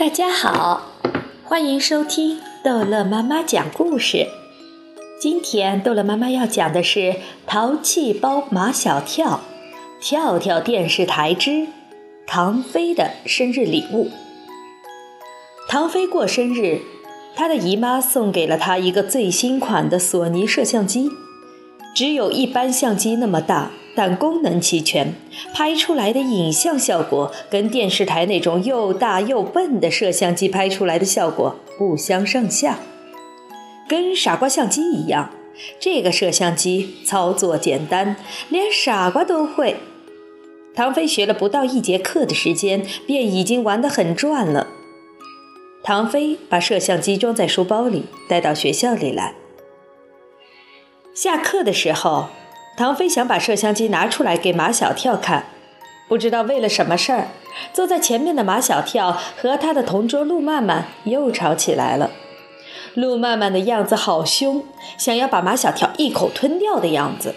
大家好，欢迎收听逗乐妈妈讲故事。今天逗乐妈妈要讲的是《淘气包马小跳》，跳跳电视台之唐飞的生日礼物。唐飞过生日，他的姨妈送给了他一个最新款的索尼摄像机，只有一般相机那么大。但功能齐全，拍出来的影像效果跟电视台那种又大又笨的摄像机拍出来的效果不相上下。跟傻瓜相机一样，这个摄像机操作简单，连傻瓜都会。唐飞学了不到一节课的时间，便已经玩得很转了。唐飞把摄像机装在书包里，带到学校里来。下课的时候。唐飞想把摄像机拿出来给马小跳看，不知道为了什么事儿，坐在前面的马小跳和他的同桌陆曼曼又吵起来了。陆曼曼的样子好凶，想要把马小跳一口吞掉的样子。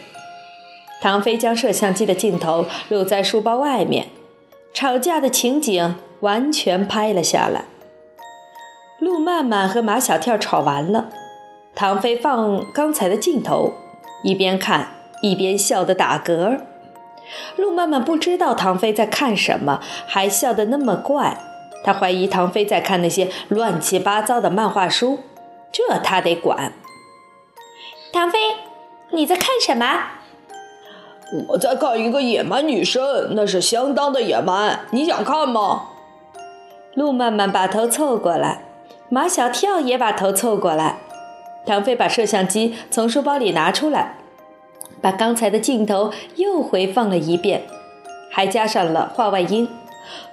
唐飞将摄像机的镜头露在书包外面，吵架的情景完全拍了下来。陆曼曼和马小跳吵完了，唐飞放刚才的镜头，一边看。一边笑得打嗝，陆曼曼不知道唐飞在看什么，还笑得那么怪。他怀疑唐飞在看那些乱七八糟的漫画书，这他得管。唐飞，你在看什么？我在看一个野蛮女生，那是相当的野蛮。你想看吗？陆曼曼把头凑过来，马小跳也把头凑过来。唐飞把摄像机从书包里拿出来。把刚才的镜头又回放了一遍，还加上了话外音。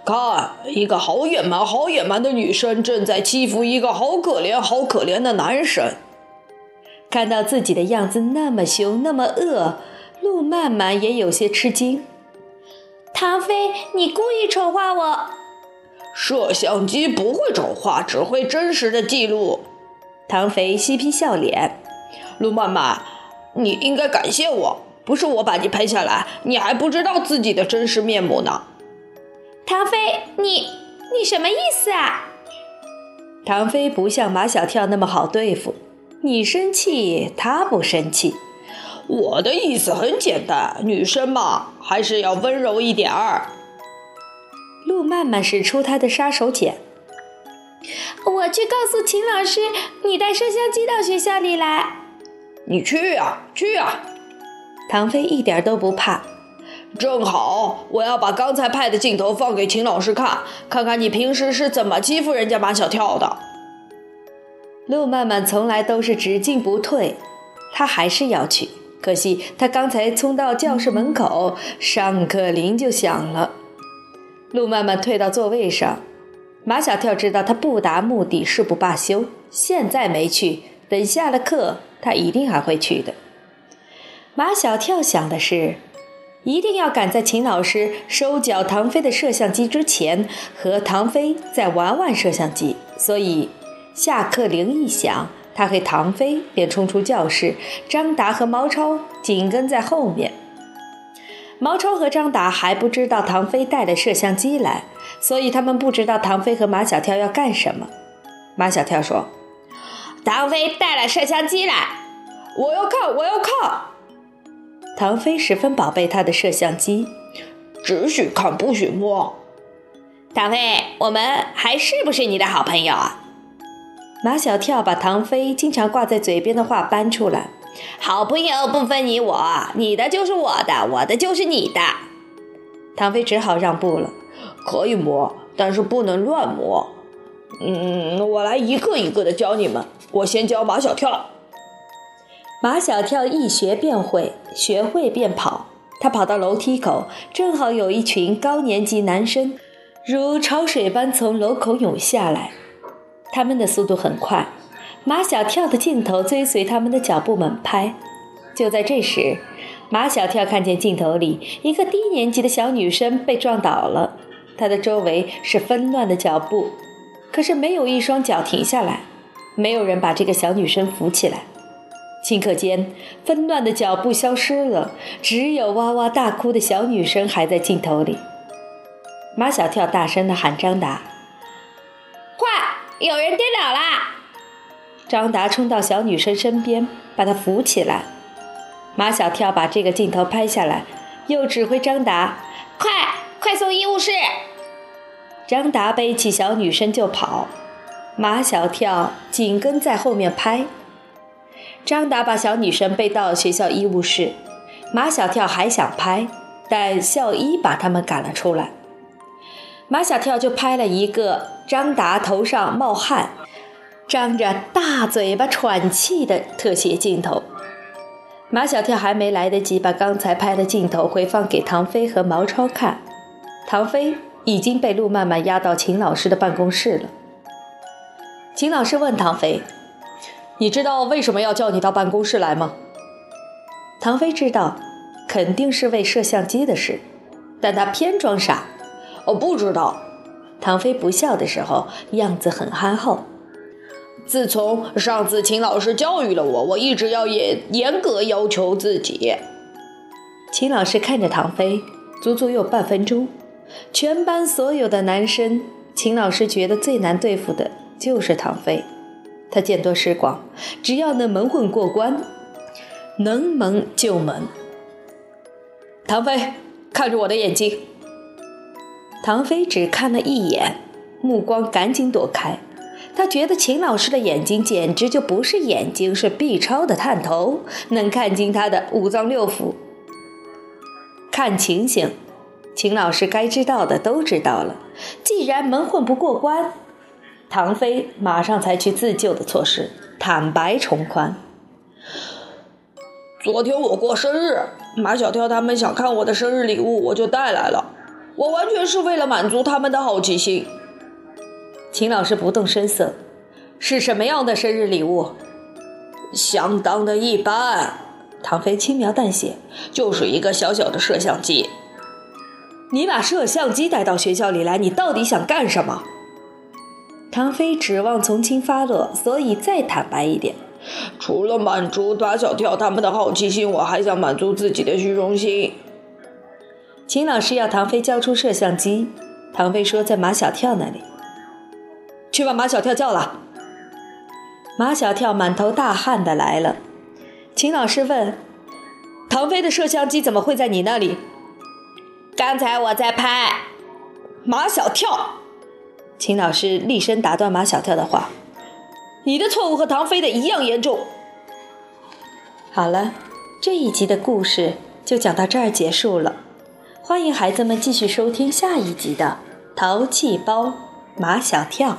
看，一个好野蛮、好野蛮的女生正在欺负一个好可怜、好可怜的男生。看到自己的样子那么凶、那么恶，陆曼曼也有些吃惊。唐飞，你故意丑化我？摄像机不会丑化，只会真实的记录。唐飞嬉皮笑脸。陆曼曼。你应该感谢我，不是我把你拍下来，你还不知道自己的真实面目呢。唐飞，你你什么意思啊？唐飞不像马小跳那么好对付，你生气他不生气。我的意思很简单，女生嘛，还是要温柔一点儿。陆曼曼使出她的杀手锏，我去告诉秦老师，你带摄像机到学校里来。你去呀，去呀！唐飞一点都不怕。正好，我要把刚才拍的镜头放给秦老师看，看看你平时是怎么欺负人家马小跳的。陆曼曼从来都是只进不退，她还是要去。可惜她刚才冲到教室门口，上课铃就响了。陆曼曼退到座位上，马小跳知道他不达目的誓不罢休，现在没去，等下了课。他一定还会去的。马小跳想的是，一定要赶在秦老师收缴唐飞的摄像机之前，和唐飞再玩玩摄像机。所以，下课铃一响，他和唐飞便冲出教室，张达和毛超紧跟在后面。毛超和张达还不知道唐飞带了摄像机来，所以他们不知道唐飞和马小跳要干什么。马小跳说。唐飞带了摄像机来，我要看，我要看。唐飞十分宝贝他的摄像机，只许看不许摸。唐飞，我们还是不是你的好朋友啊？马小跳把唐飞经常挂在嘴边的话搬出来：好朋友不分你我，你的就是我的，我的就是你的。唐飞只好让步了，可以摸，但是不能乱摸。嗯，我来一个一个的教你们。我先教马小跳。马小跳一学便会，学会便跑。他跑到楼梯口，正好有一群高年级男生如潮水般从楼口涌下来。他们的速度很快，马小跳的镜头追随他们的脚步猛拍。就在这时，马小跳看见镜头里一个低年级的小女生被撞倒了，她的周围是纷乱的脚步。可是没有一双脚停下来，没有人把这个小女生扶起来。顷刻间，纷乱的脚步消失了，只有哇哇大哭的小女生还在镜头里。马小跳大声地喊张达：“快有人跌倒啦！张达冲到小女生身边，把她扶起来。马小跳把这个镜头拍下来，又指挥张达：“快，快送医务室！”张达背起小女生就跑，马小跳紧跟在后面拍。张达把小女生背到学校医务室，马小跳还想拍，但校医把他们赶了出来。马小跳就拍了一个张达头上冒汗。张着大嘴巴喘气的特写镜头，马小跳还没来得及把刚才拍的镜头回放给唐飞和毛超看，唐飞已经被陆曼曼押到秦老师的办公室了。秦老师问唐飞：“你知道为什么要叫你到办公室来吗？”唐飞知道，肯定是为摄像机的事，但他偏装傻：“我不知道。”唐飞不笑的时候，样子很憨厚。自从上次秦老师教育了我，我一直要严严格要求自己。秦老师看着唐飞，足足有半分钟。全班所有的男生，秦老师觉得最难对付的就是唐飞。他见多识广，只要能蒙混过关，能蒙就蒙。唐飞，看着我的眼睛。唐飞只看了一眼，目光赶紧躲开。他觉得秦老师的眼睛简直就不是眼睛，是 B 超的探头，能看清他的五脏六腑。看情形，秦老师该知道的都知道了。既然蒙混不过关，唐飞马上采取自救的措施，坦白从宽。昨天我过生日，马小跳他们想看我的生日礼物，我就带来了。我完全是为了满足他们的好奇心。秦老师不动声色，是什么样的生日礼物？相当的一般。唐飞轻描淡写，就是一个小小的摄像机。你把摄像机带到学校里来，你到底想干什么？唐飞指望从轻发落，所以再坦白一点。除了满足马小跳他们的好奇心，我还想满足自己的虚荣心。秦老师要唐飞交出摄像机，唐飞说在马小跳那里。去把马小跳叫了。马小跳满头大汗的来了。秦老师问：“唐飞的摄像机怎么会在你那里？”刚才我在拍。马小跳。秦老师厉声打断马小跳的话：“你的错误和唐飞的一样严重。”好了，这一集的故事就讲到这儿结束了。欢迎孩子们继续收听下一集的《淘气包马小跳》。